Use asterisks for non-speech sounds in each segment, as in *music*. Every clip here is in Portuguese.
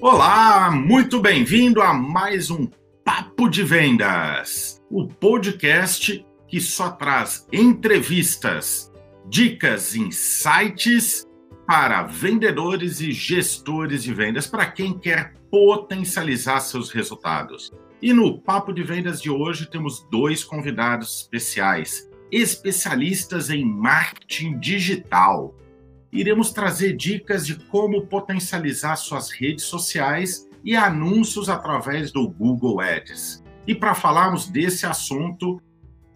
Olá, muito bem-vindo a mais um Papo de Vendas, o podcast que só traz entrevistas, dicas, insights para vendedores e gestores de vendas, para quem quer potencializar seus resultados. E no Papo de Vendas de hoje temos dois convidados especiais, especialistas em marketing digital iremos trazer dicas de como potencializar suas redes sociais e anúncios através do Google Ads. E para falarmos desse assunto,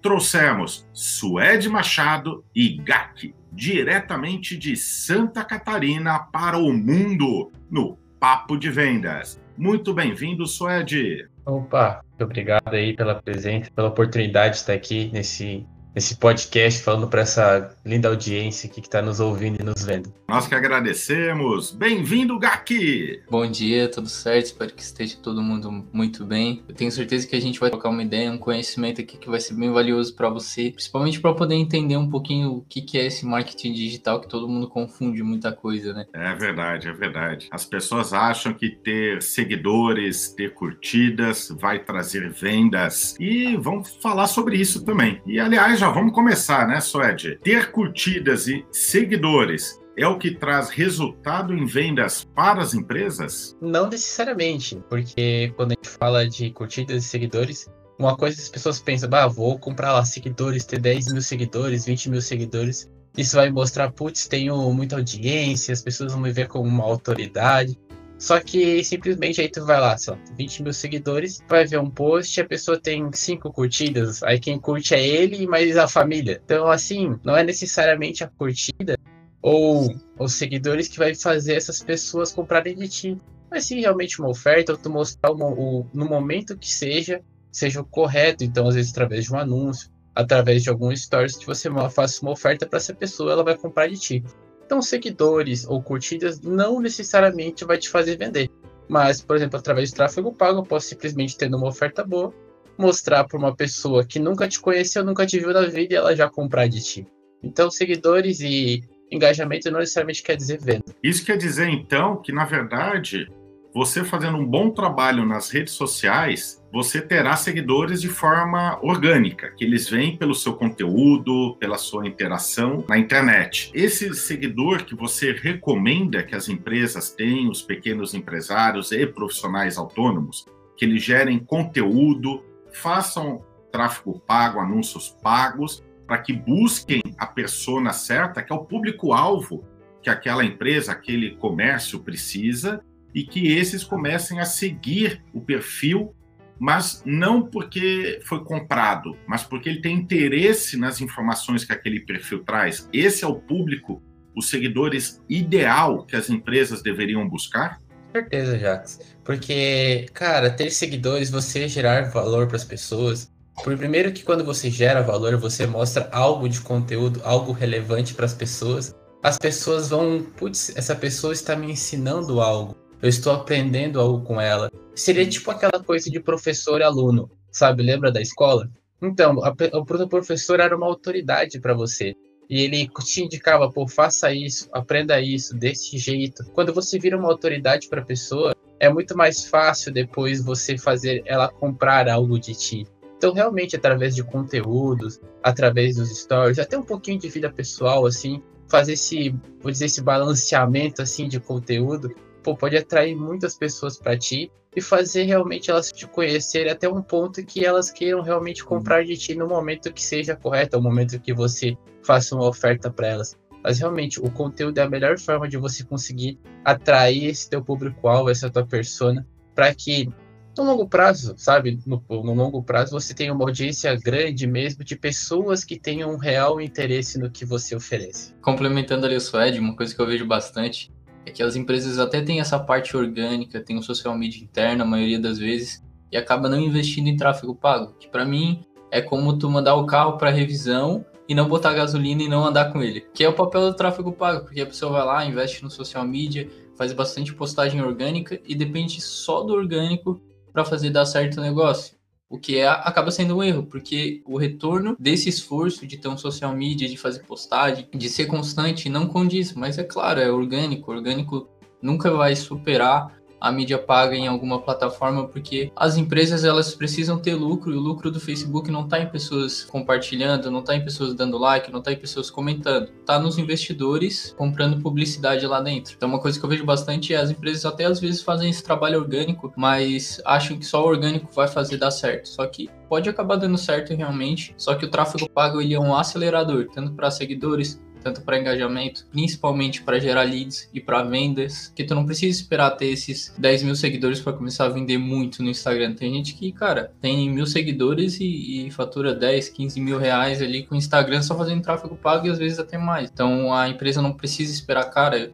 trouxemos Suede Machado e GAC, diretamente de Santa Catarina para o mundo, no Papo de Vendas. Muito bem-vindo, Suede. Opa, muito obrigado aí pela presença, pela oportunidade de estar aqui nesse esse podcast, falando para essa linda audiência aqui que está nos ouvindo e nos vendo. Nós que agradecemos. Bem-vindo, Gaki! Bom dia, tudo certo? Espero que esteja todo mundo muito bem. Eu tenho certeza que a gente vai trocar uma ideia, um conhecimento aqui que vai ser bem valioso para você, principalmente para poder entender um pouquinho o que, que é esse marketing digital, que todo mundo confunde muita coisa, né? É verdade, é verdade. As pessoas acham que ter seguidores, ter curtidas, vai trazer vendas. E vamos falar sobre isso também. E, aliás, já vamos começar, né, Suede? Ter curtidas e seguidores é o que traz resultado em vendas para as empresas? Não necessariamente, porque quando a gente fala de curtidas e seguidores, uma coisa que as pessoas pensam, ah, vou comprar lá seguidores, ter 10 mil seguidores, 20 mil seguidores. Isso vai mostrar, putz, tenho muita audiência, as pessoas vão me ver como uma autoridade. Só que simplesmente aí tu vai lá, só 20 mil seguidores, vai ver um post, a pessoa tem cinco curtidas, aí quem curte é ele mais a família. Então, assim, não é necessariamente a curtida ou os seguidores que vai fazer essas pessoas comprarem de ti. Mas sim realmente uma oferta, ou tu mostrar uma, o, no momento que seja, seja o correto. Então, às vezes, através de um anúncio, através de algum stories, que você faça uma oferta para essa pessoa, ela vai comprar de ti. Então, seguidores ou curtidas não necessariamente vai te fazer vender. Mas, por exemplo, através de tráfego pago, eu posso simplesmente ter uma oferta boa, mostrar para uma pessoa que nunca te conheceu, nunca te viu na vida e ela já comprar de ti. Então, seguidores e engajamento não necessariamente quer dizer venda. Isso quer dizer, então, que na verdade você fazendo um bom trabalho nas redes sociais, você terá seguidores de forma orgânica, que eles vêm pelo seu conteúdo, pela sua interação na internet. Esse seguidor que você recomenda que as empresas tenham, os pequenos empresários e profissionais autônomos, que eles gerem conteúdo, façam tráfego pago, anúncios pagos, para que busquem a persona certa, que é o público-alvo que aquela empresa, aquele comércio precisa, e que esses comecem a seguir o perfil, mas não porque foi comprado, mas porque ele tem interesse nas informações que aquele perfil traz. Esse é o público, os seguidores ideal que as empresas deveriam buscar? Certeza, Jax. Porque, cara, ter seguidores, você gerar valor para as pessoas. Por primeiro que quando você gera valor, você mostra algo de conteúdo, algo relevante para as pessoas. As pessoas vão, putz, essa pessoa está me ensinando algo eu estou aprendendo algo com ela. Seria tipo aquela coisa de professor e aluno, sabe? Lembra da escola? Então, a, o professor era uma autoridade para você. E ele te indicava, pô, faça isso, aprenda isso, desse jeito. Quando você vira uma autoridade para a pessoa, é muito mais fácil depois você fazer ela comprar algo de ti. Então, realmente, através de conteúdos, através dos stories, até um pouquinho de vida pessoal, assim, fazer esse, vou dizer, esse balanceamento, assim, de conteúdo, pô, pode atrair muitas pessoas para ti e fazer realmente elas te conhecerem até um ponto que elas queiram realmente comprar de ti no momento que seja correto, no momento que você faça uma oferta para elas. Mas realmente, o conteúdo é a melhor forma de você conseguir atrair esse teu público-alvo, essa tua persona, para que no longo prazo, sabe, no, no, longo prazo você tenha uma audiência grande mesmo de pessoas que tenham um real interesse no que você oferece. Complementando ali o Suede, uma coisa que eu vejo bastante é que as empresas até têm essa parte orgânica, tem o social media interno a maioria das vezes, e acaba não investindo em tráfego pago, que para mim é como tu mandar o carro para revisão e não botar gasolina e não andar com ele, que é o papel do tráfego pago, porque a pessoa vai lá, investe no social media, faz bastante postagem orgânica e depende só do orgânico para fazer dar certo o negócio. O que é, acaba sendo um erro, porque o retorno desse esforço de ter um social media, de fazer postagem, de ser constante, não condiz. Mas é claro, é orgânico. Orgânico nunca vai superar a mídia paga em alguma plataforma, porque as empresas elas precisam ter lucro e o lucro do Facebook não está em pessoas compartilhando, não está em pessoas dando like, não está em pessoas comentando, está nos investidores comprando publicidade lá dentro. Então uma coisa que eu vejo bastante é as empresas até às vezes fazem esse trabalho orgânico, mas acham que só o orgânico vai fazer dar certo. Só que pode acabar dando certo realmente, só que o tráfego pago ele é um acelerador, tanto para seguidores tanto para engajamento, principalmente para gerar leads e para vendas, que tu não precisa esperar ter esses 10 mil seguidores para começar a vender muito no Instagram. Tem gente que, cara, tem mil seguidores e, e, fatura 10, 15 mil reais ali com o Instagram só fazendo tráfego pago e às vezes até mais. Então a empresa não precisa esperar, cara,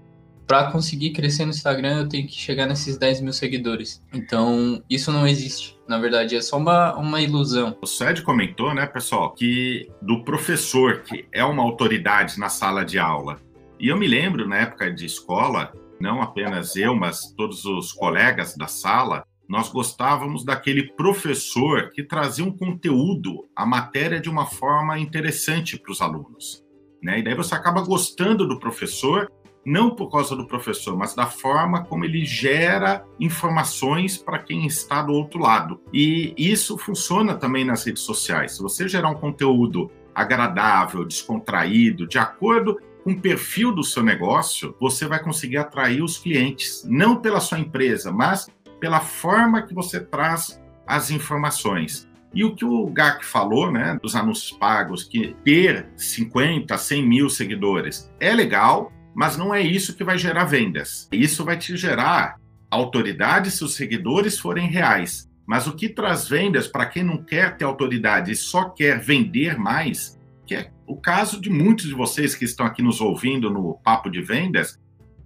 para conseguir crescer no Instagram, eu tenho que chegar nesses 10 mil seguidores. Então, isso não existe. Na verdade, é só uma, uma ilusão. O Sed comentou, né, pessoal, que do professor, que é uma autoridade na sala de aula. E eu me lembro, na época de escola, não apenas eu, mas todos os colegas da sala, nós gostávamos daquele professor que trazia um conteúdo, a matéria de uma forma interessante para os alunos. Né? E daí você acaba gostando do professor não por causa do professor, mas da forma como ele gera informações para quem está do outro lado. E isso funciona também nas redes sociais. Se você gerar um conteúdo agradável, descontraído, de acordo com o perfil do seu negócio, você vai conseguir atrair os clientes, não pela sua empresa, mas pela forma que você traz as informações. E o que o GAC falou, né, dos anúncios pagos, que ter 50, 100 mil seguidores é legal, mas não é isso que vai gerar vendas. Isso vai te gerar autoridade se os seguidores forem reais. Mas o que traz vendas para quem não quer ter autoridade e só quer vender mais, que é o caso de muitos de vocês que estão aqui nos ouvindo no Papo de Vendas,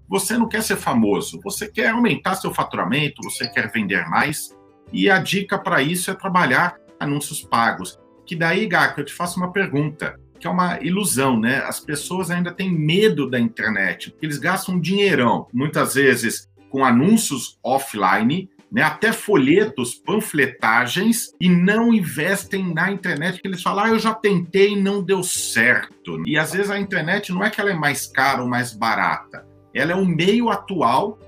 você não quer ser famoso, você quer aumentar seu faturamento, você quer vender mais. E a dica para isso é trabalhar anúncios pagos. Que daí, Gaco, eu te faço uma pergunta que é uma ilusão, né? As pessoas ainda têm medo da internet, porque eles gastam dinheirão, muitas vezes com anúncios offline, né, até folhetos, panfletagens, e não investem na internet, que eles falam, ah, eu já tentei e não deu certo. E às vezes a internet não é que ela é mais cara ou mais barata, ela é um meio atual,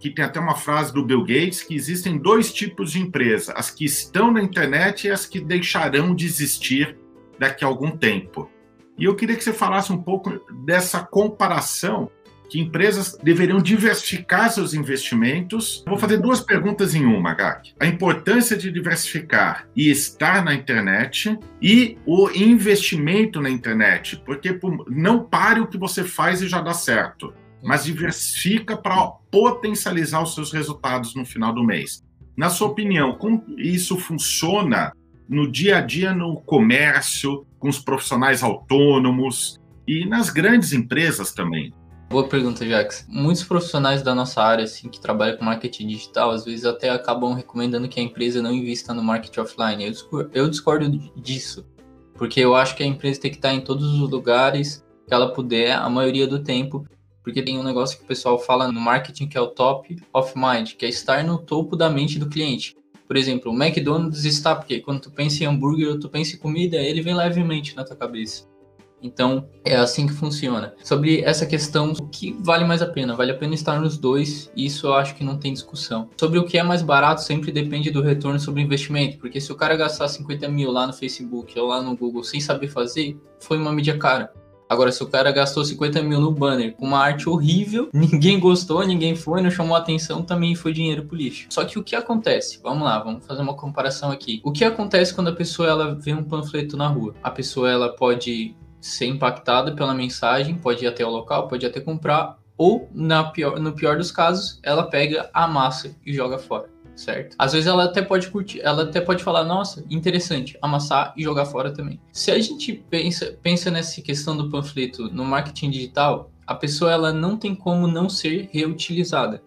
que tem até uma frase do Bill Gates, que existem dois tipos de empresa, as que estão na internet e as que deixarão de existir daqui a algum tempo. E eu queria que você falasse um pouco dessa comparação que empresas deveriam diversificar seus investimentos. vou fazer duas perguntas em uma, Gak. A importância de diversificar e estar na internet e o investimento na internet, porque não pare o que você faz e já dá certo, mas diversifica para potencializar os seus resultados no final do mês. Na sua opinião, como isso funciona no dia a dia no comércio, com os profissionais autônomos e nas grandes empresas também? Boa pergunta, Jax. Muitos profissionais da nossa área, assim, que trabalham com marketing digital, às vezes até acabam recomendando que a empresa não invista no marketing offline. Eu discordo, eu discordo disso, porque eu acho que a empresa tem que estar em todos os lugares que ela puder, a maioria do tempo, porque tem um negócio que o pessoal fala no marketing que é o top of mind, que é estar no topo da mente do cliente. Por exemplo, o McDonald's está, porque quando tu pensa em hambúrguer ou tu pensa em comida, ele vem levemente na tua cabeça. Então, é assim que funciona. Sobre essa questão, o que vale mais a pena? Vale a pena estar nos dois, isso eu acho que não tem discussão. Sobre o que é mais barato, sempre depende do retorno sobre investimento, porque se o cara gastar 50 mil lá no Facebook ou lá no Google sem saber fazer, foi uma mídia cara. Agora, se o cara gastou 50 mil no banner com uma arte horrível, *laughs* ninguém gostou, ninguém foi, não chamou atenção, também foi dinheiro pro lixo. Só que o que acontece? Vamos lá, vamos fazer uma comparação aqui. O que acontece quando a pessoa ela vê um panfleto na rua? A pessoa ela pode ser impactada pela mensagem, pode ir até o local, pode até comprar, ou na pior, no pior dos casos, ela pega a massa e joga fora certo? Às vezes ela até pode curtir, ela até pode falar, nossa, interessante, amassar e jogar fora também. Se a gente pensa, pensa nessa questão do panfleto no marketing digital, a pessoa ela não tem como não ser reutilizada.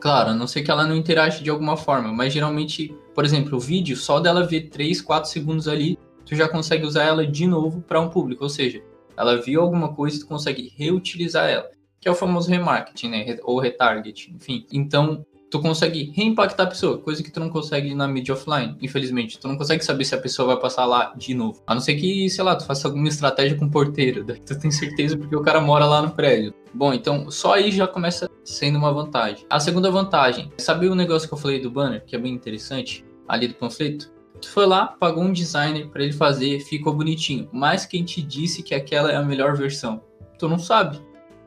Claro, a não ser que ela não interage de alguma forma, mas geralmente, por exemplo, o vídeo, só dela ver 3, 4 segundos ali, tu já consegue usar ela de novo para um público, ou seja, ela viu alguma coisa e tu consegue reutilizar ela, que é o famoso remarketing, né, ou retarget, enfim. Então, tu consegue reimpactar a pessoa, coisa que tu não consegue na mídia offline, infelizmente. Tu não consegue saber se a pessoa vai passar lá de novo. A não ser que, sei lá, tu faça alguma estratégia com o porteiro, daí tu tem certeza porque o cara mora lá no prédio. Bom, então só aí já começa sendo uma vantagem. A segunda vantagem, sabe o negócio que eu falei do banner, que é bem interessante, ali do panfleto? Tu foi lá, pagou um designer para ele fazer, ficou bonitinho. Mas quem te disse que aquela é a melhor versão? Tu não sabe.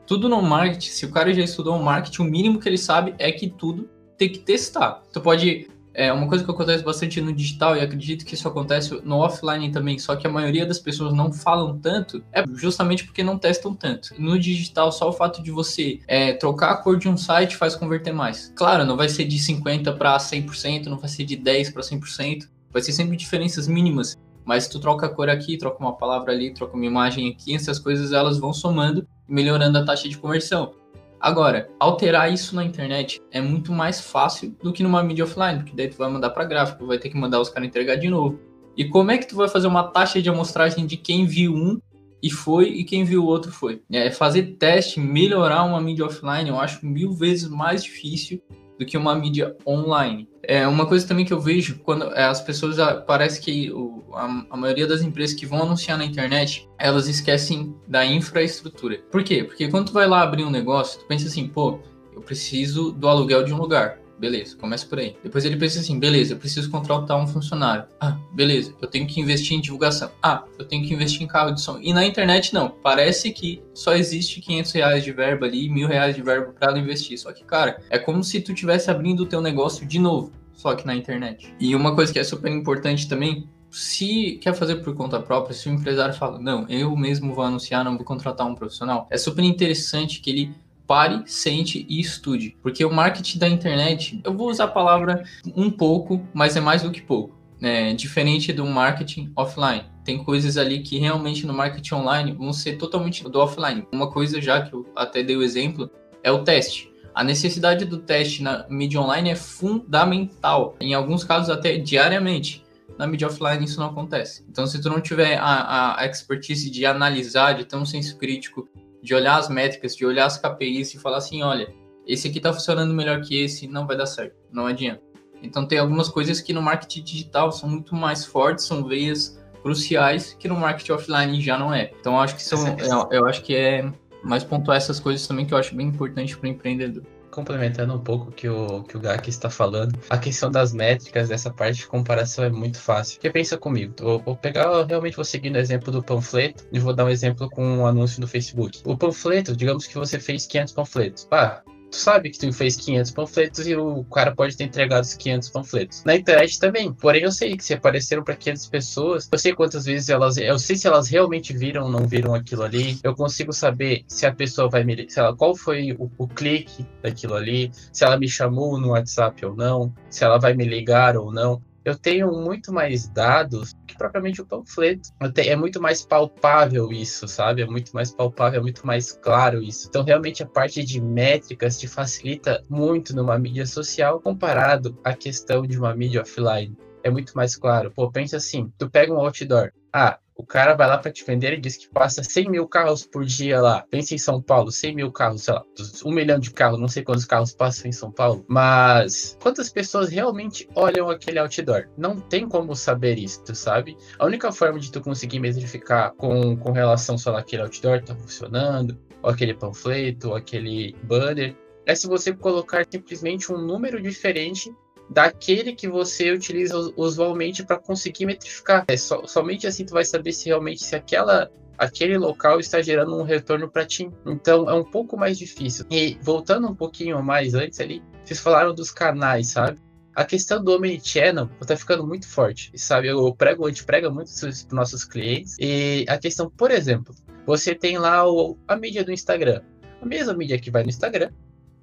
Tudo no marketing, se o cara já estudou o marketing, o mínimo que ele sabe é que tudo ter que testar. Tu pode. É uma coisa que acontece bastante no digital, e acredito que isso acontece no offline também, só que a maioria das pessoas não falam tanto, é justamente porque não testam tanto. No digital, só o fato de você é, trocar a cor de um site faz converter mais. Claro, não vai ser de 50% para 100%, não vai ser de 10% para 100%, vai ser sempre diferenças mínimas. Mas tu troca a cor aqui, troca uma palavra ali, troca uma imagem aqui, essas coisas elas vão somando melhorando a taxa de conversão. Agora, alterar isso na internet é muito mais fácil do que numa mídia offline, porque daí tu vai mandar para gráfico, vai ter que mandar os caras entregar de novo. E como é que tu vai fazer uma taxa de amostragem de quem viu um e foi e quem viu o outro foi? É, fazer teste, melhorar uma mídia offline, eu acho mil vezes mais difícil do que uma mídia online. É uma coisa também que eu vejo quando é, as pessoas ah, parece que o, a, a, maioria das empresas que vão anunciar na internet elas esquecem da infraestrutura. Por quê? Porque quando tu vai lá abrir um negócio, tu pensa assim, pô, eu preciso do aluguel de um lugar. Beleza, começa por aí. Depois ele pensa assim, beleza, eu preciso contratar um funcionário. Ah, beleza, eu tenho que investir em divulgação. Ah, eu tenho que investir em carro de som. E na internet não, parece que só existe 500 reais de verba ali, mil reais de verba para investir. Só que, cara, é como se tu tivesse abrindo o teu negócio de novo, só que na internet. E uma coisa que é super importante também, se quer fazer por conta própria, se o empresário fala, não, eu mesmo vou anunciar, não vou contratar um profissional, é super interessante que ele pare, sente e estude. Porque o marketing da internet, eu vou usar a palavra um pouco, mas é mais do que pouco. É, diferente do marketing offline. Tem coisas ali que realmente no marketing online vão ser totalmente do offline. Uma coisa já que eu até dei o exemplo é o teste. A necessidade do teste na mídia online é fundamental, em alguns casos até diariamente. Na mídia offline isso não acontece. Então, se tu não tiver a, a expertise de analisar, de ter um senso crítico de olhar as métricas, de olhar as KPIs e falar assim, olha, esse aqui está funcionando melhor que esse, não vai dar certo, não adianta. Então tem algumas coisas que no marketing digital são muito mais fortes, são veias cruciais que no marketing offline já não é. Então acho que são, eu, eu acho que é mais pontuar essas coisas também que eu acho bem importante para o empreendedor complementando um pouco que o que o Gak está falando, a questão das métricas dessa parte de comparação é muito fácil. Porque pensa comigo, vou, vou pegar, realmente vou seguir no exemplo do panfleto e vou dar um exemplo com um anúncio no Facebook. O panfleto, digamos que você fez 500 panfletos. Ah, tu sabe que tu fez 500 panfletos e o cara pode ter entregado os 500 panfletos. Na internet também. Porém, eu sei que se apareceram para 500 pessoas, eu sei quantas vezes elas, eu sei se elas realmente viram ou não viram aquilo ali. Eu consigo saber se a pessoa vai me, se ela, qual foi o, o clique daquilo ali, se ela me chamou no WhatsApp ou não, se ela vai me ligar ou não eu tenho muito mais dados que propriamente o panfleto. Tenho, é muito mais palpável isso, sabe? É muito mais palpável, é muito mais claro isso. Então, realmente, a parte de métricas te facilita muito numa mídia social comparado à questão de uma mídia offline. É muito mais claro. Pô, pensa assim: tu pega um outdoor. Ah, o cara vai lá para te vender e diz que passa 100 mil carros por dia lá. Pensa em São Paulo, 100 mil carros, sei lá, um milhão de carros, não sei quantos carros passam em São Paulo. Mas quantas pessoas realmente olham aquele outdoor? Não tem como saber isso, sabe? A única forma de tu conseguir metrificar com, com relação só naquele outdoor tá funcionando, ou aquele panfleto, ou aquele banner, é se você colocar simplesmente um número diferente daquele que você utiliza usualmente para conseguir metrificar. É so, somente assim tu vai saber se realmente se aquela aquele local está gerando um retorno para ti. Então é um pouco mais difícil. E voltando um pouquinho mais antes ali, vocês falaram dos canais, sabe? A questão do Omnichannel está ficando muito forte, sabe? Eu prego, a gente prega muito para os nossos clientes. E a questão, por exemplo, você tem lá o, a mídia do Instagram. A mesma mídia que vai no Instagram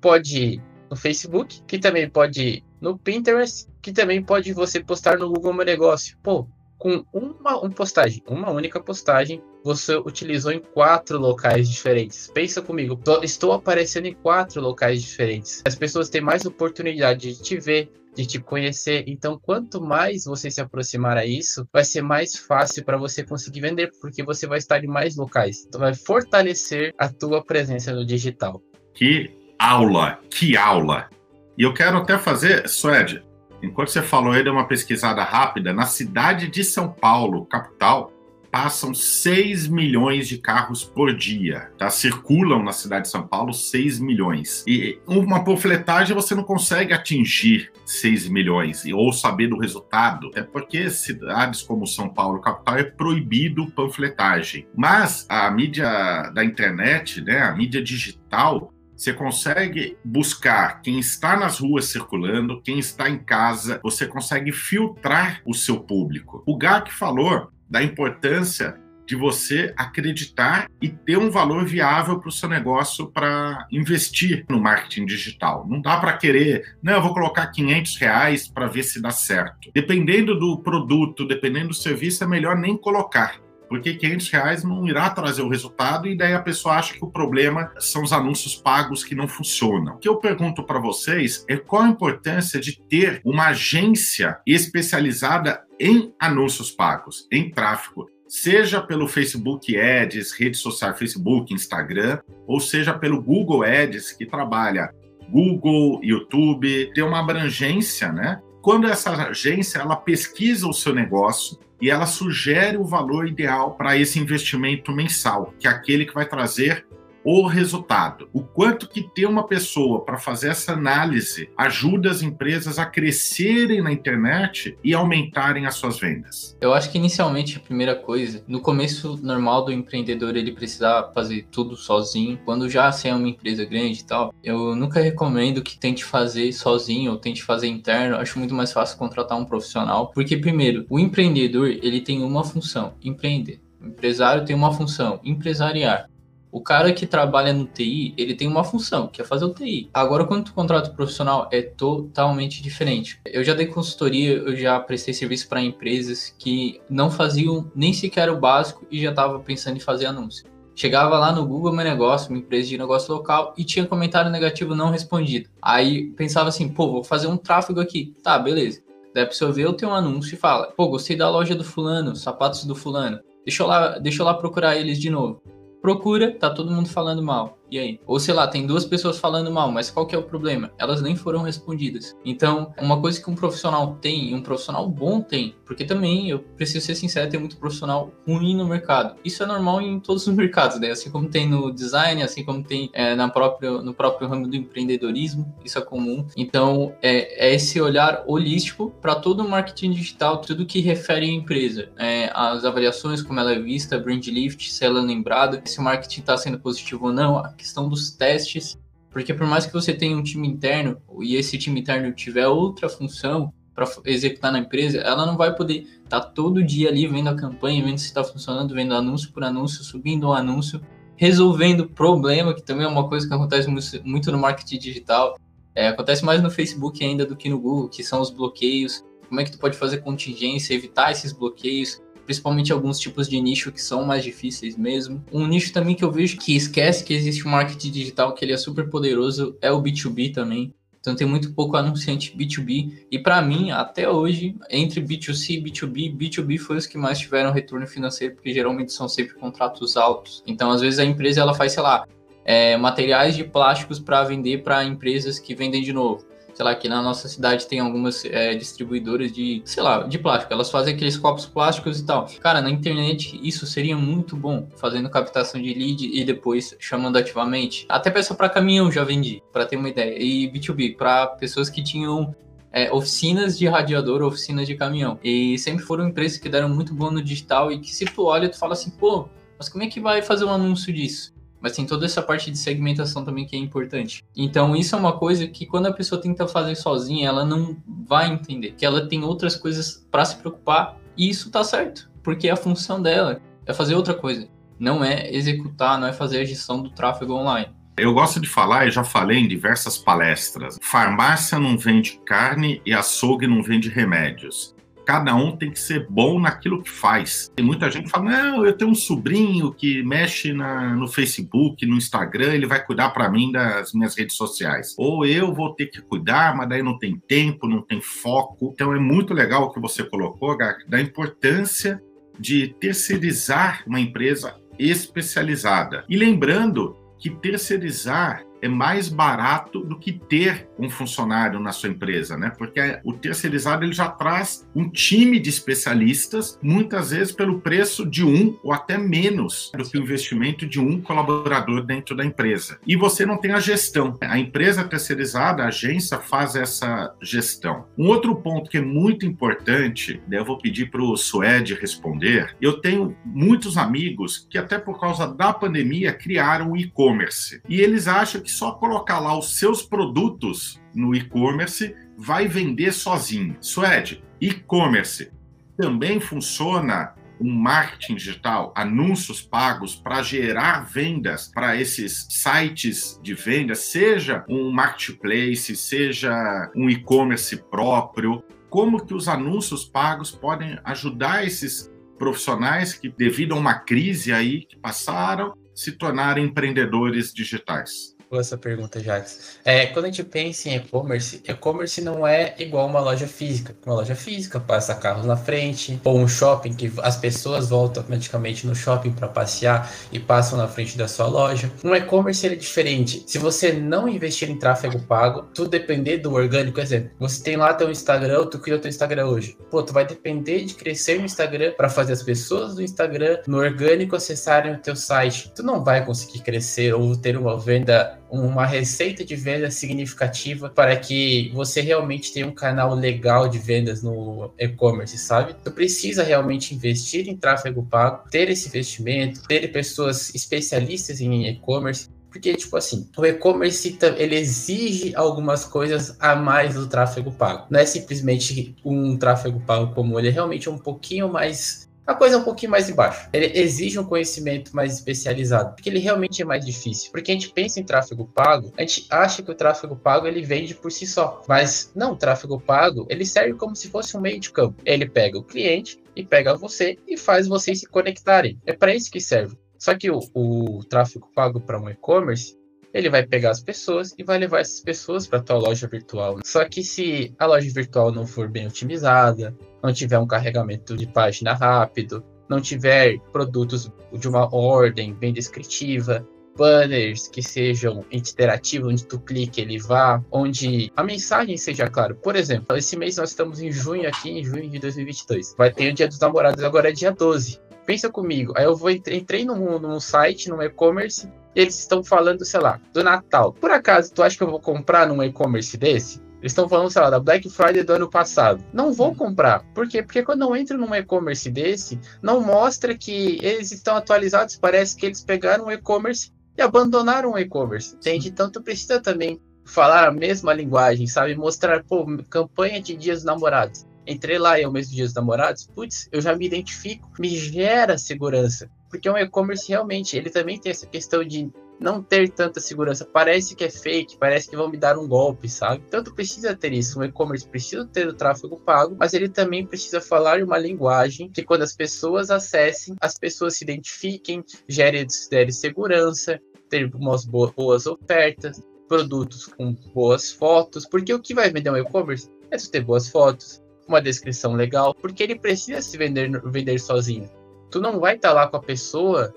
pode no Facebook, que também pode ir no Pinterest, que também pode você postar no Google Meu Negócio. Pô, com uma, uma postagem, uma única postagem, você utilizou em quatro locais diferentes. Pensa comigo, estou aparecendo em quatro locais diferentes. As pessoas têm mais oportunidade de te ver, de te conhecer. Então, quanto mais você se aproximar a isso, vai ser mais fácil para você conseguir vender, porque você vai estar em mais locais. Então, vai fortalecer a tua presença no digital. Que aula, que aula! E eu quero até fazer, Suede, enquanto você falou aí, deu uma pesquisada rápida, na cidade de São Paulo, capital, passam 6 milhões de carros por dia, tá? Circulam na cidade de São Paulo 6 milhões. E uma panfletagem você não consegue atingir 6 milhões ou saber do resultado, é porque cidades como São Paulo, capital, é proibido panfletagem. Mas a mídia da internet, né, a mídia digital, você consegue buscar quem está nas ruas circulando, quem está em casa, você consegue filtrar o seu público. O GAC falou da importância de você acreditar e ter um valor viável para o seu negócio para investir no marketing digital. Não dá para querer, não, eu vou colocar 500 reais para ver se dá certo. Dependendo do produto, dependendo do serviço, é melhor nem colocar. Porque 500 reais não irá trazer o resultado e daí a pessoa acha que o problema são os anúncios pagos que não funcionam. O que eu pergunto para vocês é qual a importância de ter uma agência especializada em anúncios pagos, em tráfego, seja pelo Facebook Ads, rede social Facebook, Instagram, ou seja pelo Google Ads, que trabalha Google, YouTube, tem uma abrangência, né? Quando essa agência ela pesquisa o seu negócio, e ela sugere o valor ideal para esse investimento mensal, que é aquele que vai trazer o resultado. O quanto que ter uma pessoa para fazer essa análise ajuda as empresas a crescerem na internet e aumentarem as suas vendas? Eu acho que inicialmente a primeira coisa, no começo normal do empreendedor ele precisar fazer tudo sozinho. Quando já assim, é uma empresa grande e tal, eu nunca recomendo que tente fazer sozinho ou tente fazer interno. Acho muito mais fácil contratar um profissional, porque primeiro, o empreendedor ele tem uma função, empreender. O empresário tem uma função, empresariar. O cara que trabalha no TI, ele tem uma função, que é fazer o TI. Agora, quando tu contrata profissional, é totalmente diferente. Eu já dei consultoria, eu já prestei serviço para empresas que não faziam nem sequer o básico e já estavam pensando em fazer anúncio. Chegava lá no Google Meu Negócio, uma empresa de negócio local, e tinha comentário negativo não respondido. Aí pensava assim, pô, vou fazer um tráfego aqui. Tá, beleza. Daí a pessoa vê o teu anúncio e fala, pô, gostei da loja do fulano, sapatos do fulano. Deixa eu lá, deixa eu lá procurar eles de novo procura, tá todo mundo falando mal. E aí? Ou sei lá, tem duas pessoas falando mal, mas qual que é o problema? Elas nem foram respondidas. Então, uma coisa que um profissional tem, e um profissional bom tem, porque também, eu preciso ser sincero, tem muito profissional ruim no mercado. Isso é normal em todos os *laughs* mercados, né? Assim como tem no design, assim como tem é, na própria, no próprio ramo do empreendedorismo, isso é comum. Então, é, é esse olhar holístico para todo o marketing digital, tudo que refere à empresa. É, as avaliações, como ela é vista, brand lift, se ela é lembrada, se o marketing está sendo positivo ou não, questão dos testes, porque por mais que você tenha um time interno e esse time interno tiver outra função para executar na empresa, ela não vai poder estar tá todo dia ali vendo a campanha, vendo se está funcionando, vendo anúncio por anúncio, subindo um anúncio, resolvendo problema, que também é uma coisa que acontece muito no marketing digital. É, acontece mais no Facebook ainda do que no Google, que são os bloqueios. Como é que tu pode fazer contingência, evitar esses bloqueios? Principalmente alguns tipos de nicho que são mais difíceis mesmo. Um nicho também que eu vejo que esquece que existe um marketing digital, que ele é super poderoso, é o B2B também. Então tem muito pouco anunciante B2B. E para mim, até hoje, entre B2C e B2B, B2B foi os que mais tiveram retorno financeiro, porque geralmente são sempre contratos altos. Então, às vezes, a empresa ela faz, sei lá, é, materiais de plásticos para vender para empresas que vendem de novo sei lá, aqui na nossa cidade tem algumas é, distribuidoras de, sei lá, de plástico. Elas fazem aqueles copos plásticos e tal. Cara, na internet isso seria muito bom, fazendo captação de lead e depois chamando ativamente. Até peça para caminhão já vendi, para ter uma ideia. E B2B, para pessoas que tinham é, oficinas de radiador, oficinas de caminhão. E sempre foram empresas que deram muito bom no digital e que se tu olha, tu fala assim, pô, mas como é que vai fazer um anúncio disso? Mas tem toda essa parte de segmentação também que é importante. Então, isso é uma coisa que quando a pessoa tenta fazer sozinha, ela não vai entender que ela tem outras coisas para se preocupar e isso tá certo, porque a função dela é fazer outra coisa, não é executar, não é fazer a gestão do tráfego online. Eu gosto de falar, e já falei em diversas palestras: farmácia não vende carne e açougue não vende remédios cada um tem que ser bom naquilo que faz. Tem muita gente que fala: não, eu tenho um sobrinho que mexe na, no Facebook, no Instagram, ele vai cuidar para mim das minhas redes sociais. Ou eu vou ter que cuidar, mas daí não tem tempo, não tem foco. Então é muito legal o que você colocou, Gak, da importância de terceirizar uma empresa especializada. E lembrando que terceirizar é mais barato do que ter um funcionário na sua empresa, né? Porque o terceirizado ele já traz um time de especialistas, muitas vezes pelo preço de um ou até menos do que o investimento de um colaborador dentro da empresa. E você não tem a gestão. A empresa terceirizada, a agência, faz essa gestão. Um outro ponto que é muito importante, né, eu vou pedir para o Suede responder. Eu tenho muitos amigos que, até por causa da pandemia, criaram o e-commerce. E eles acham que só colocar lá os seus produtos no e-commerce vai vender sozinho. Suede, e-commerce também funciona um marketing digital, anúncios pagos para gerar vendas para esses sites de vendas, seja um marketplace, seja um e-commerce próprio. Como que os anúncios pagos podem ajudar esses profissionais que, devido a uma crise aí que passaram, se tornarem empreendedores digitais? Boa essa pergunta, Jax. É, quando a gente pensa em e-commerce, e-commerce não é igual uma loja física. Uma loja física passa carros na frente, ou um shopping que as pessoas voltam automaticamente no shopping para passear e passam na frente da sua loja. Um e-commerce é diferente. Se você não investir em tráfego pago, tudo depender do orgânico. Exemplo, você tem lá teu Instagram, tu criou teu Instagram hoje. Pô, tu vai depender de crescer no Instagram para fazer as pessoas do Instagram no orgânico acessarem o teu site. Tu não vai conseguir crescer ou ter uma venda uma receita de venda significativa para que você realmente tenha um canal legal de vendas no e-commerce, sabe? Tu precisa realmente investir em tráfego pago, ter esse investimento, ter pessoas especialistas em e-commerce, porque, tipo assim, o e-commerce ele exige algumas coisas a mais do tráfego pago. Não é simplesmente um tráfego pago comum, ele é realmente um pouquinho mais a coisa é um pouquinho mais embaixo. Ele exige um conhecimento mais especializado, porque ele realmente é mais difícil. Porque a gente pensa em tráfego pago, a gente acha que o tráfego pago ele vende por si só. Mas não, o tráfego pago, ele serve como se fosse um meio de campo. Ele pega o cliente e pega você e faz vocês se conectarem. É para isso que serve. Só que o, o tráfego pago para um e-commerce, ele vai pegar as pessoas e vai levar essas pessoas para tua loja virtual. Só que se a loja virtual não for bem otimizada, não tiver um carregamento de página rápido, não tiver produtos de uma ordem bem descritiva, banners que sejam interativos, onde tu clica ele vá, onde a mensagem seja clara. Por exemplo, esse mês nós estamos em junho aqui, em junho de 2022. Vai ter o Dia dos Namorados, agora é dia 12. Pensa comigo, aí eu vou entrei num, num site, num e-commerce, eles estão falando, sei lá, do Natal. Por acaso, tu acha que eu vou comprar num e-commerce desse? Eles estão falando, sei lá, da Black Friday do ano passado. Não vou hum. comprar. Por quê? Porque quando eu entro num e-commerce desse, não mostra que eles estão atualizados. Parece que eles pegaram o e-commerce e abandonaram o e-commerce. Entende? Então tu precisa também falar a mesma linguagem, sabe? Mostrar, pô, campanha de dias namorados. Entrei lá e é o mês dos namorados, putz, eu já me identifico, me gera segurança. Porque um e-commerce realmente, ele também tem essa questão de não ter tanta segurança. Parece que é fake, parece que vão me dar um golpe, sabe? Então tu precisa ter isso. O e-commerce precisa ter o tráfego pago, mas ele também precisa falar uma linguagem que quando as pessoas acessem, as pessoas se identifiquem, gere, gere segurança, ter umas boas ofertas, produtos com boas fotos, porque o que vai vender um e-commerce é tu ter boas fotos, uma descrição legal, porque ele precisa se vender, vender sozinho. Tu não vai estar tá lá com a pessoa,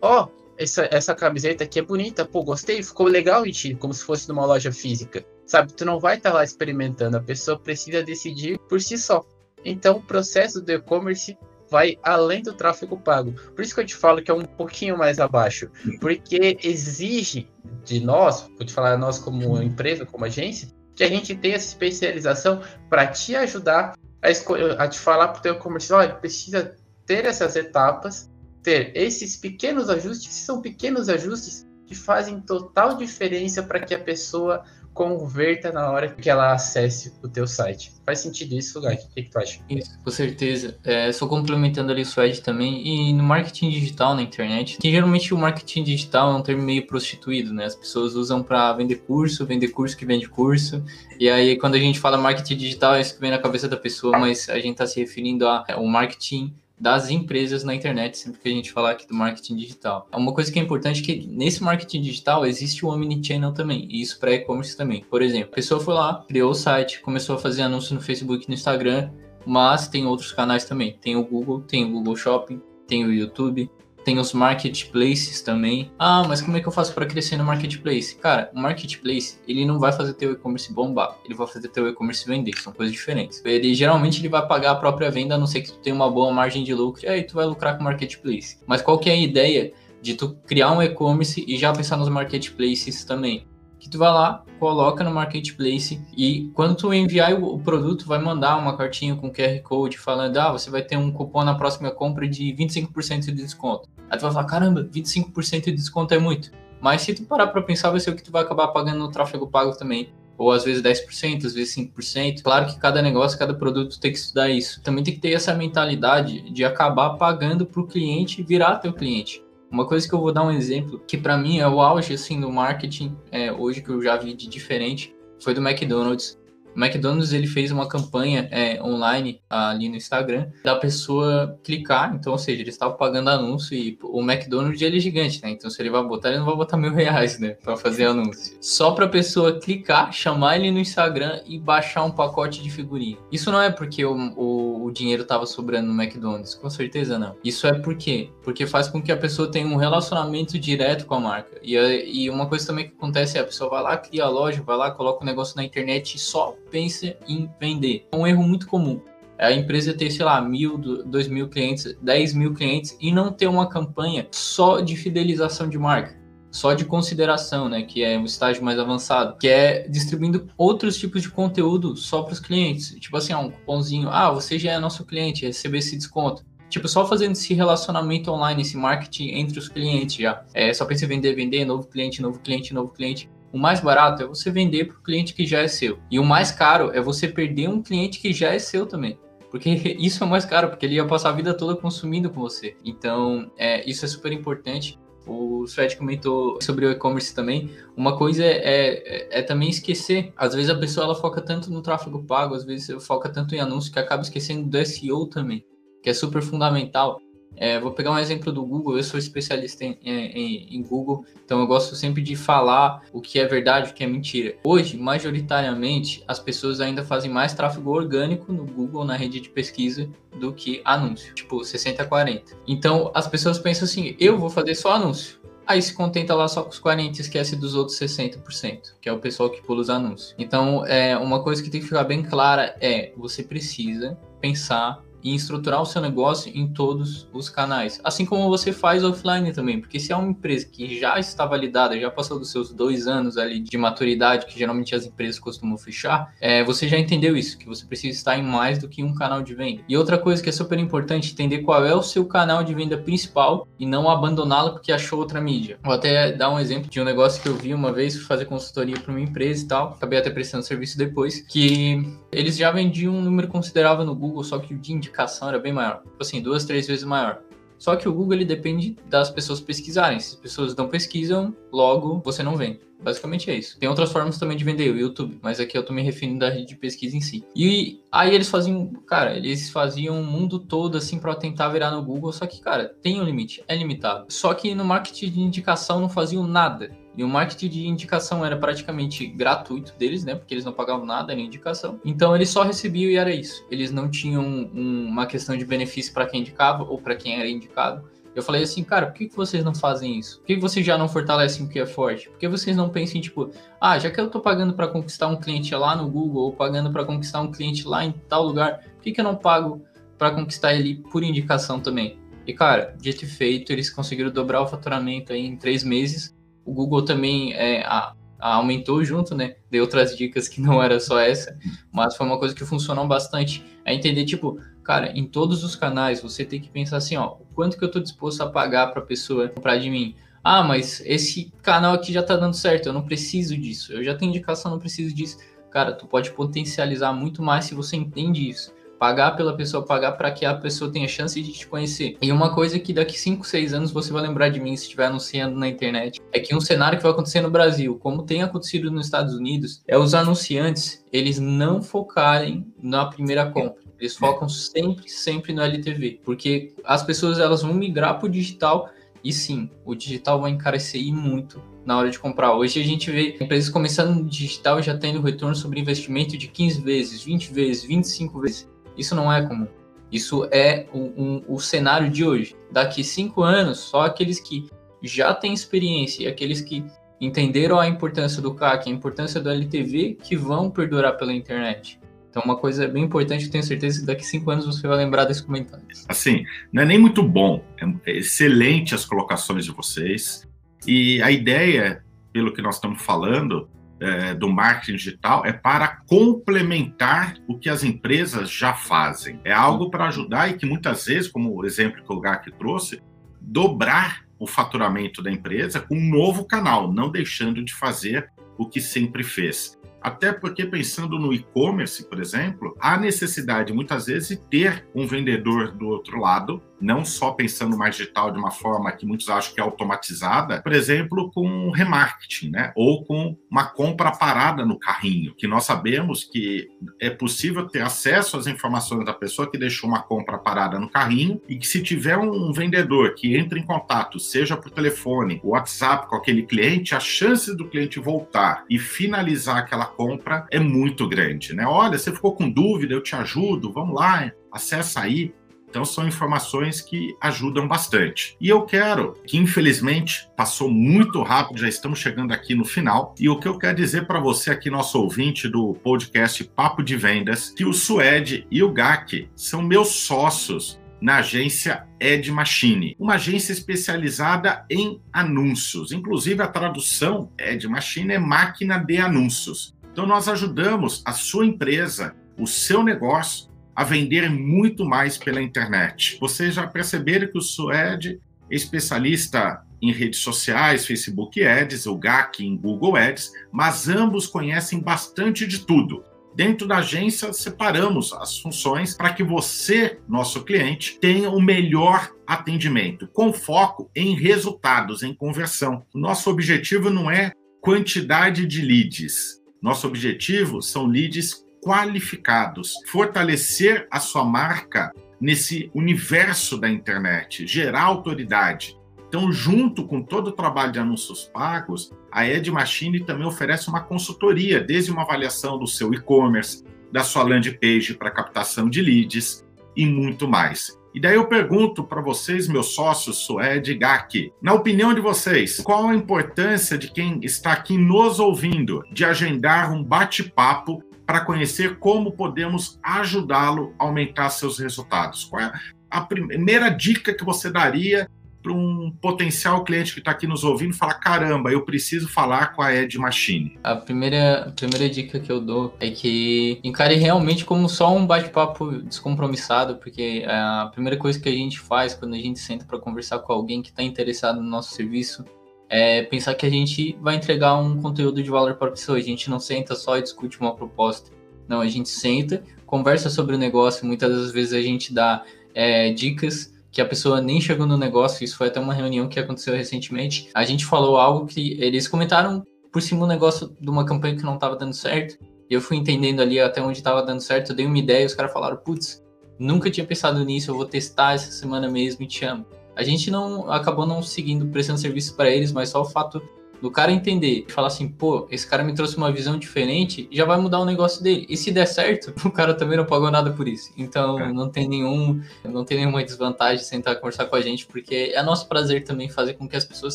ó, oh, essa, essa camiseta aqui é bonita, pô, gostei, ficou legal em ti, como se fosse numa loja física. Sabe, tu não vai estar tá lá experimentando, a pessoa precisa decidir por si só. Então, o processo do e-commerce vai além do tráfego pago. Por isso que eu te falo que é um pouquinho mais abaixo, porque exige de nós, vou te falar nós como empresa, como agência, que a gente tenha essa especialização para te ajudar a, a te falar para o teu comercial, olha, precisa ter essas etapas ter esses pequenos ajustes, que são pequenos ajustes que fazem total diferença para que a pessoa converta na hora que ela acesse o teu site. Faz sentido isso, Guy? O que, que tu acha? Isso, com certeza. É, só complementando ali o Suede também, e no marketing digital na internet, que geralmente o marketing digital é um termo meio prostituído, né? As pessoas usam para vender curso, vender curso que vende curso, e aí quando a gente fala marketing digital, é isso que vem na cabeça da pessoa, mas a gente está se referindo ao é, marketing das empresas na internet, sempre que a gente falar aqui do marketing digital. Uma coisa que é importante é que nesse marketing digital existe o omnichannel também, e isso para e-commerce também. Por exemplo, a pessoa foi lá, criou o site, começou a fazer anúncio no Facebook e no Instagram, mas tem outros canais também. Tem o Google, tem o Google Shopping, tem o YouTube, Tem os marketplaces também. Ah, mas como é que eu faço para crescer no marketplace? Cara, o marketplace, ele não vai fazer teu e-commerce bombar. Ele vai fazer teu e-commerce vender, são coisas diferentes. Ele geralmente ele vai pagar a própria venda, a não ser que tu tenha uma boa margem de lucro, e aí tu vai lucrar com o marketplace. Mas qual que é a ideia de tu criar um e-commerce e já pensar nos marketplaces também? Que tu vai lá, coloca no marketplace e quando tu enviar o, produto, vai mandar uma cartinha com QR Code falando: ah, você vai ter um cupom na próxima compra de 25% de desconto. Aí tu vai falar: caramba, 25% de desconto é muito. Mas se tu parar para pensar, vai ser o que tu vai acabar pagando no tráfego pago também. Ou às vezes 10%, às vezes 5%. Claro que cada negócio, cada produto tem que estudar isso. Também tem que ter essa mentalidade de acabar pagando para o cliente virar teu cliente. Uma coisa que eu vou dar um exemplo, que para mim é o auge assim do marketing é, hoje que eu já vi de diferente, foi do McDonald's. O McDonald's ele fez uma campanha é, online ali no Instagram da pessoa clicar, então, ou seja, ele estava pagando anúncio e o McDonald's ele é gigante, né? Então, se ele vai botar, ele não vai botar mil reais, né? Para fazer anúncio. Só para a pessoa clicar, chamar ele no Instagram e baixar um pacote de figurinha. Isso não é porque o, o, o dinheiro estava sobrando no McDonald's, com certeza não. Isso é porque porque faz com que a pessoa tenha um relacionamento direto com a marca. E, e uma coisa também que acontece é a pessoa vai lá, cria a loja, vai lá, coloca o negócio na internet e só pensa em vender. É um erro muito comum. É a empresa ter, sei lá, mil, dois mil clientes, dez mil clientes e não ter uma campanha só de fidelização de marca, só de consideração, né? Que é um estágio mais avançado, que é distribuindo outros tipos de conteúdo só para os clientes. Tipo assim, um cupomzinho, ah, você já é nosso cliente, recebe esse desconto. Tipo, só fazendo esse relacionamento online, esse marketing entre os clientes já. É só pensa em vender, vender, novo cliente, novo cliente, novo cliente. O mais barato é você vender para o cliente que já é seu. E o mais caro é você perder um cliente que já é seu também. Porque *laughs* isso é mais caro, porque ele ia passar a vida toda consumindo com você. Então, é, isso é super importante. O Fred comentou sobre o e-commerce também. Uma coisa é, é, é, também esquecer. Às vezes a pessoa ela foca tanto no tráfego pago, às vezes foca tanto em anúncio que acaba esquecendo do SEO também, que é super fundamental. É, vou pegar um exemplo do Google, eu sou especialista em, em, em, Google, então eu gosto sempre de falar o que é verdade e o que é mentira. Hoje, majoritariamente, as pessoas ainda fazem mais tráfego orgânico no Google, na rede de pesquisa, do que anúncio, tipo 60-40. Então as pessoas pensam assim: eu vou fazer só anúncio. Aí se contenta lá só com os 40 e esquece dos outros 60%, que é o pessoal que pula os anúncios. Então, é, uma coisa que tem que ficar bem clara é: você precisa pensar e estruturar o seu negócio em todos os canais. Assim como você faz offline também, porque se é uma empresa que já está validada, já passou dos seus dois anos ali de maturidade, que geralmente as empresas costumam fechar, é, você já entendeu isso, que você precisa estar em mais do que um canal de venda. E outra coisa que é super importante, entender qual é o seu canal de venda principal e não abandoná-lo porque achou outra mídia. Vou até dar um exemplo de um negócio que eu vi uma vez, fazer consultoria para uma empresa e tal, acabei até prestando serviço depois, que eles já vendiam um número considerável no Google, só que o de indicação era bem maior. Tipo assim, duas, três vezes maior. Só que o Google ele depende das pessoas pesquisarem. Se as pessoas não pesquisam, logo você não vende. Basicamente é isso. Tem outras formas também de vender, o YouTube, mas aqui eu tô me referindo da rede de pesquisa em si. E aí eles faziam, cara, eles faziam o mundo todo assim para tentar virar no Google, só que, cara, tem um limite, é limitado. Só que no marketing de indicação não faziam nada. E o marketing de indicação era praticamente gratuito deles, né? Porque eles não pagavam nada na indicação. Então eles só recebiam e era isso. Eles não tinham um, uma questão de benefício para quem indicava ou para quem era indicado. Eu falei assim, cara, por que, que vocês não fazem isso? Por que, que vocês já não fortalecem o que é forte? Por que vocês não pensam, tipo, ah, já que eu tô pagando para conquistar um cliente lá no Google ou pagando para conquistar um cliente lá em tal lugar, por que, que eu não pago para conquistar ele por indicação também? E, cara, dito e feito, eles conseguiram dobrar o faturamento aí em três meses o Google também é, a, a aumentou junto, né? Deu outras dicas que não era só essa, mas foi uma coisa que funcionou bastante. É entender, tipo, cara, em todos os canais você tem que pensar assim, ó, o quanto que eu tô disposto a pagar para a pessoa comprar de mim? Ah, mas esse canal aqui já tá dando certo, eu não preciso disso. Eu já tenho indicação, não preciso disso. Cara, tu pode potencializar muito mais se você entende isso pagar pela pessoa, pagar para que a pessoa tenha chance de te conhecer. E uma coisa que daqui 5, 6 anos você vai lembrar de mim se estiver anunciando na internet, é que um cenário que vai acontecer no Brasil, como tem acontecido nos Estados Unidos, é os anunciantes, eles não focarem na primeira compra. Eles focam sempre, sempre no LTV, porque as pessoas elas vão migrar para o digital e sim, o digital vai encarecer muito na hora de comprar. Hoje a gente vê empresas começando no digital já tendo retorno sobre investimento de 15 vezes, 20 vezes, 25 vezes. Isso não é comum. Isso é um, um, o cenário de hoje. Daqui cinco anos, só aqueles que já têm experiência e aqueles que entenderam a importância do CAC, a importância do LTV, que vão perdurar pela internet. Então, uma coisa bem importante, eu tenho certeza que daqui cinco anos você vai lembrar desse comentário. Assim, não é nem muito bom, é excelente as colocações de vocês. E a ideia, pelo que nós estamos falando, é, do marketing digital é para complementar o que as empresas já fazem. É algo para ajudar e que muitas vezes, como o exemplo que o GAC trouxe, dobrar o faturamento da empresa com um novo canal, não deixando de fazer o que sempre fez. Até porque, pensando no e-commerce, por exemplo, há necessidade muitas vezes de ter um vendedor do outro lado, não só pensando mais digital de uma forma que muitos acham que é automatizada, por exemplo, com remarketing, né? Ou com uma compra parada no carrinho, que nós sabemos que é possível ter acesso às informações da pessoa que deixou uma compra parada no carrinho e que se tiver um vendedor que entra em contato, seja por telefone, WhatsApp com aquele cliente, a chance do cliente voltar e finalizar aquela compra é muito grande, né? Olha, você ficou com dúvida, eu te ajudo, vamos lá, acessa aí. Então são informações que ajudam bastante. E eu quero, que infelizmente passou muito rápido, já estamos chegando aqui no final, e o que eu quero dizer para você aqui, nosso ouvinte do podcast Papo de Vendas, que o Suede e o GAC são meus sócios na agência Ed Machine, uma agência especializada em anúncios. Inclusive a tradução Ed Machine é máquina de anúncios. Então, nós ajudamos a sua empresa, o seu negócio, a vender muito mais pela internet. Vocês já perceberam que o Suede é especialista em redes sociais, Facebook Ads, o GAC em Google Ads, mas ambos conhecem bastante de tudo. Dentro da agência, separamos as funções para que você, nosso cliente, tenha o melhor atendimento, com foco em resultados, em conversão. Nosso objetivo não é quantidade de leads, nosso objetivo são leads qualificados, fortalecer a sua marca nesse universo da internet, gerar autoridade. Então, junto com todo o trabalho de anúncios pagos, a Ed Machine também oferece uma consultoria, desde uma avaliação do seu e-commerce, da sua landing page para captação de leads e muito mais. E daí eu pergunto para vocês, meus sócios, Suede e GAC, na opinião de vocês, qual a importância de quem está aqui nos ouvindo de agendar um bate-papo para conhecer como podemos ajudá-lo a aumentar seus resultados? Qual é a primeira dica que você daria para um potencial cliente que está aqui nos ouvindo falar: caramba, eu preciso falar com a Ed Machine? A primeira, a primeira dica que eu dou é que encare realmente como só um bate-papo descompromissado, porque a primeira coisa que a gente faz quando a gente senta para conversar com alguém que está interessado no nosso serviço é pensar que a gente vai entregar um conteúdo de valor para a pessoa. A gente não senta só e discute uma proposta. Não, a gente senta, conversa sobre o negócio. Muitas das vezes a gente dá é, dicas que a pessoa nem chegou no negócio, isso foi até uma reunião que aconteceu recentemente. A gente falou algo que eles comentaram por cima um negócio de uma campanha que não estava dando certo. Eu fui entendendo ali até onde estava dando certo, eu dei uma ideia e os caras falaram: putz, nunca tinha pensado nisso, eu vou testar essa semana mesmo e te amo. A gente não acabou não seguindo, prestando serviço para eles, mas só o fato do cara entender, falar assim, pô, esse cara me trouxe uma visão diferente, já vai mudar o negócio dele. E se der certo, *laughs* o cara também não pagou nada por isso. Então é. não tem nenhum, não tem nenhuma desvantagem sentar conversar com a gente, porque é nosso prazer também fazer com que as pessoas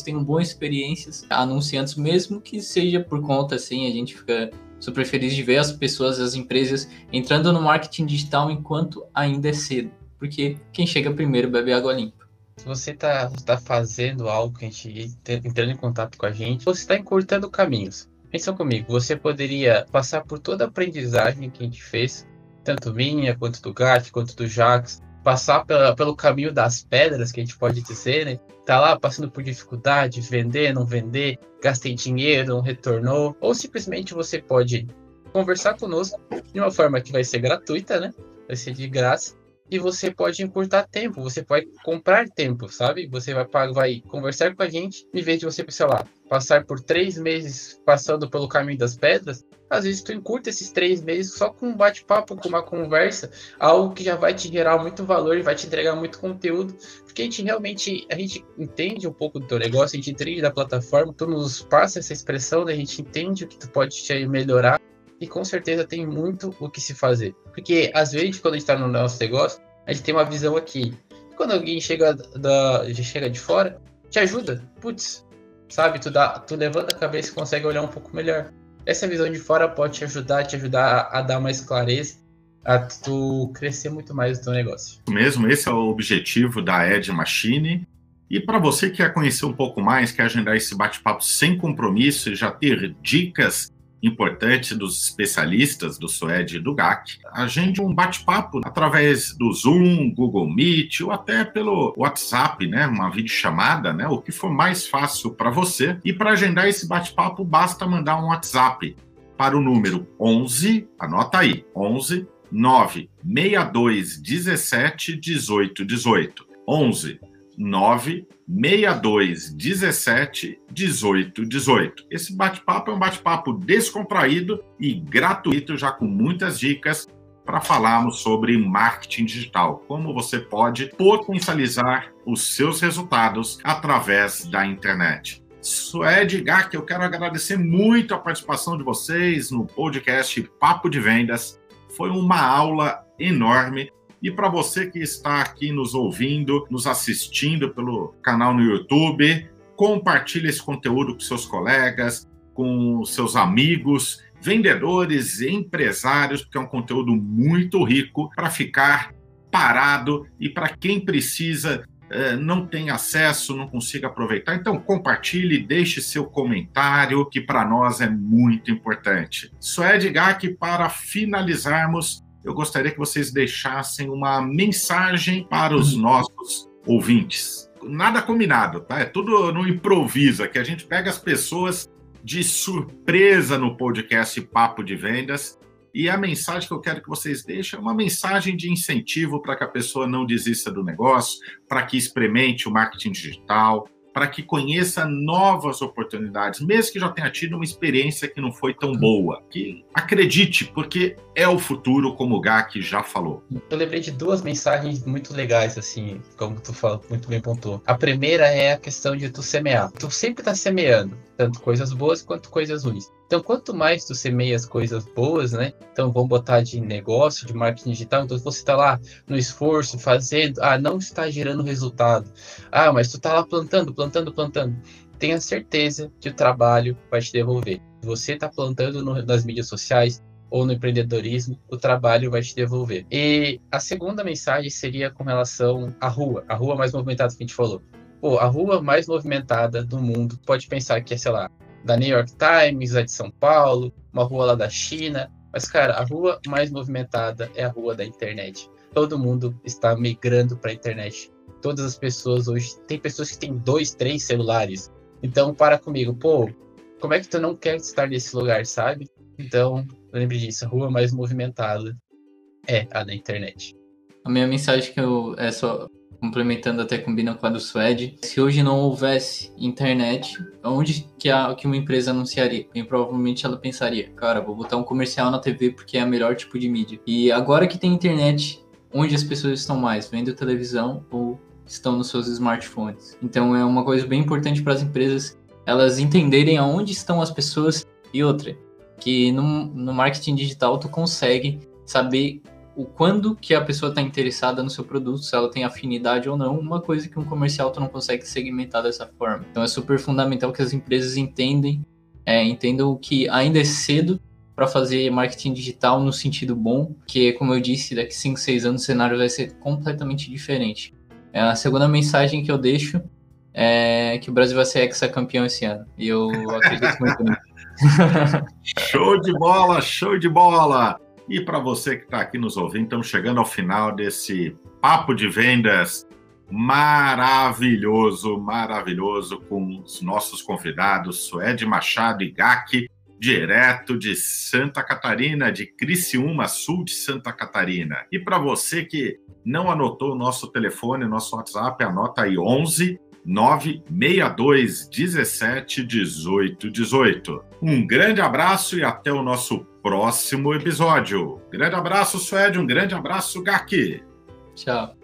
tenham boas experiências anunciantes, mesmo que seja por conta assim, a gente fica super feliz de ver as pessoas, as empresas entrando no marketing digital enquanto ainda é cedo, porque quem chega primeiro bebe água limpa se você está tá fazendo algo que a gente entrando em contato com a gente, você está encurtando caminhos. Pensa comigo, você poderia passar por toda a aprendizagem que a gente fez, tanto minha, quanto do Gat, quanto do Jax, passar pela, pelo caminho das pedras, que a gente pode dizer, né? Tá lá passando por dificuldade, vender, não vender, gastei dinheiro, não retornou, ou simplesmente você pode conversar conosco de uma forma que vai ser gratuita, né? Vai ser de graça e você pode encurtar tempo, você pode comprar tempo, sabe? Você vai, vai conversar com a gente, em vez de você, sei lá, passar por três meses passando pelo caminho das pedras, às vezes tu encurta esses três meses só com um bate-papo, com uma conversa, algo que já vai te gerar muito valor e vai te entregar muito conteúdo, porque a gente realmente, a gente entende um pouco do teu negócio, a gente entende da plataforma, tu nos passa essa expressão, né? a gente entende o que tu pode te melhorar, e com certeza tem muito o que se fazer. Porque às vezes, quando a gente está no nosso negócio, a gente tem uma visão aqui. Quando alguém chega, da, chega de fora, te ajuda. Putz, sabe? Tu, dá, tu levanta a cabeça e consegue olhar um pouco melhor. Essa visão de fora pode te ajudar, te ajudar a, a dar mais clareza, a tu crescer muito mais no teu negócio. Mesmo, esse é o objetivo da Ed Machine. E para você que quer conhecer um pouco mais, quer agendar esse bate-papo sem compromisso e já ter dicas importante dos especialistas do SUED e do GAC. Agende um bate-papo através do Zoom, Google Meet ou até pelo WhatsApp, né, uma videochamada, né, o que for mais fácil para você. E para agendar esse bate-papo, basta mandar um WhatsApp para o número 11, anota aí, 11 9 62 17 18 18. 11 9 62 17 18 18. Esse bate-papo é um bate-papo descontraído e gratuito, já com muitas dicas para falarmos sobre marketing digital, como você pode potencializar os seus resultados através da internet. Suede que eu quero agradecer muito a participação de vocês no podcast Papo de Vendas. Foi uma aula enorme e para você que está aqui nos ouvindo, nos assistindo pelo canal no YouTube, compartilhe esse conteúdo com seus colegas, com seus amigos, vendedores empresários, porque é um conteúdo muito rico para ficar parado e para quem precisa eh, não tem acesso, não consiga aproveitar. Então, compartilhe, deixe seu comentário, que para nós é muito importante. Só é de que para finalizarmos, eu gostaria que vocês deixassem uma mensagem para os uhum. nossos ouvintes. Nada combinado, tá? É tudo no improviso, que a gente pega as pessoas de surpresa no podcast Papo de Vendas. E a mensagem que eu quero que vocês deixem é uma mensagem de incentivo para que a pessoa não desista do negócio, para que experimente o marketing digital, para que conheça novas oportunidades, mesmo que já tenha tido uma experiência que não foi tão boa. Que acredite, porque é o futuro, como o Gak já falou. Eu lembrei de duas mensagens muito legais, assim, como tu fala, muito bem pontuou. A primeira é a questão de tu semear. Tu sempre tá semeando, tanto coisas boas quanto coisas ruins. Então, quanto mais tu semeia as coisas boas, né? Então, vamos botar de negócio, de marketing digital. Então, você está lá no esforço, fazendo, ah, não está gerando resultado. Ah, mas tu está lá plantando, plantando, plantando. Tenha certeza que o trabalho vai te devolver. Você está plantando no, nas mídias sociais ou no empreendedorismo, o trabalho vai te devolver. E a segunda mensagem seria com relação à rua, a rua mais movimentada que a gente falou. Pô, a rua mais movimentada do mundo, pode pensar que é, sei lá, da New York Times, a de São Paulo, uma rua lá da China. Mas, cara, a rua mais movimentada é a rua da internet. Todo mundo está migrando para a internet. Todas as pessoas hoje. Tem pessoas que têm dois, três celulares. Então, para comigo, pô, como é que tu não quer estar nesse lugar, sabe? Então, lembre disso: a rua mais movimentada é a da internet. A minha mensagem que eu é só complementando até combina com a do Suede, se hoje não houvesse internet, onde que, a, que uma empresa anunciaria? E provavelmente ela pensaria, cara, vou botar um comercial na TV porque é o melhor tipo de mídia. E agora que tem internet, onde as pessoas estão mais? Vendo televisão ou estão nos seus smartphones? Então é uma coisa bem importante para as empresas elas entenderem aonde estão as pessoas e outra, que no, no marketing digital tu consegue saber o quando que a pessoa está interessada no seu produto, se ela tem afinidade ou não, uma coisa que um comercial tu não consegue segmentar dessa forma. Então é super fundamental que as empresas entendem, é, entendam que ainda é cedo para fazer marketing digital no sentido bom, que como eu disse, daqui 5, 6 anos o cenário vai ser completamente diferente. É, a segunda mensagem que eu deixo é que o Brasil vai ser ex-campeão esse ano. E eu acredito muito nisso. *laughs* show de bola, show de bola! E para você que está aqui nos ouvindo, estamos chegando ao final desse papo de vendas maravilhoso, maravilhoso com os nossos convidados, Suede Machado e Gaki, direto de Santa Catarina, de Criciúma, sul de Santa Catarina. E para você que não anotou o nosso telefone, nosso WhatsApp, anota aí 11 962 17 18 18. Um grande abraço e até o nosso próximo episódio. Grande abraço, Suede, um grande abraço, Gaki. Tchau.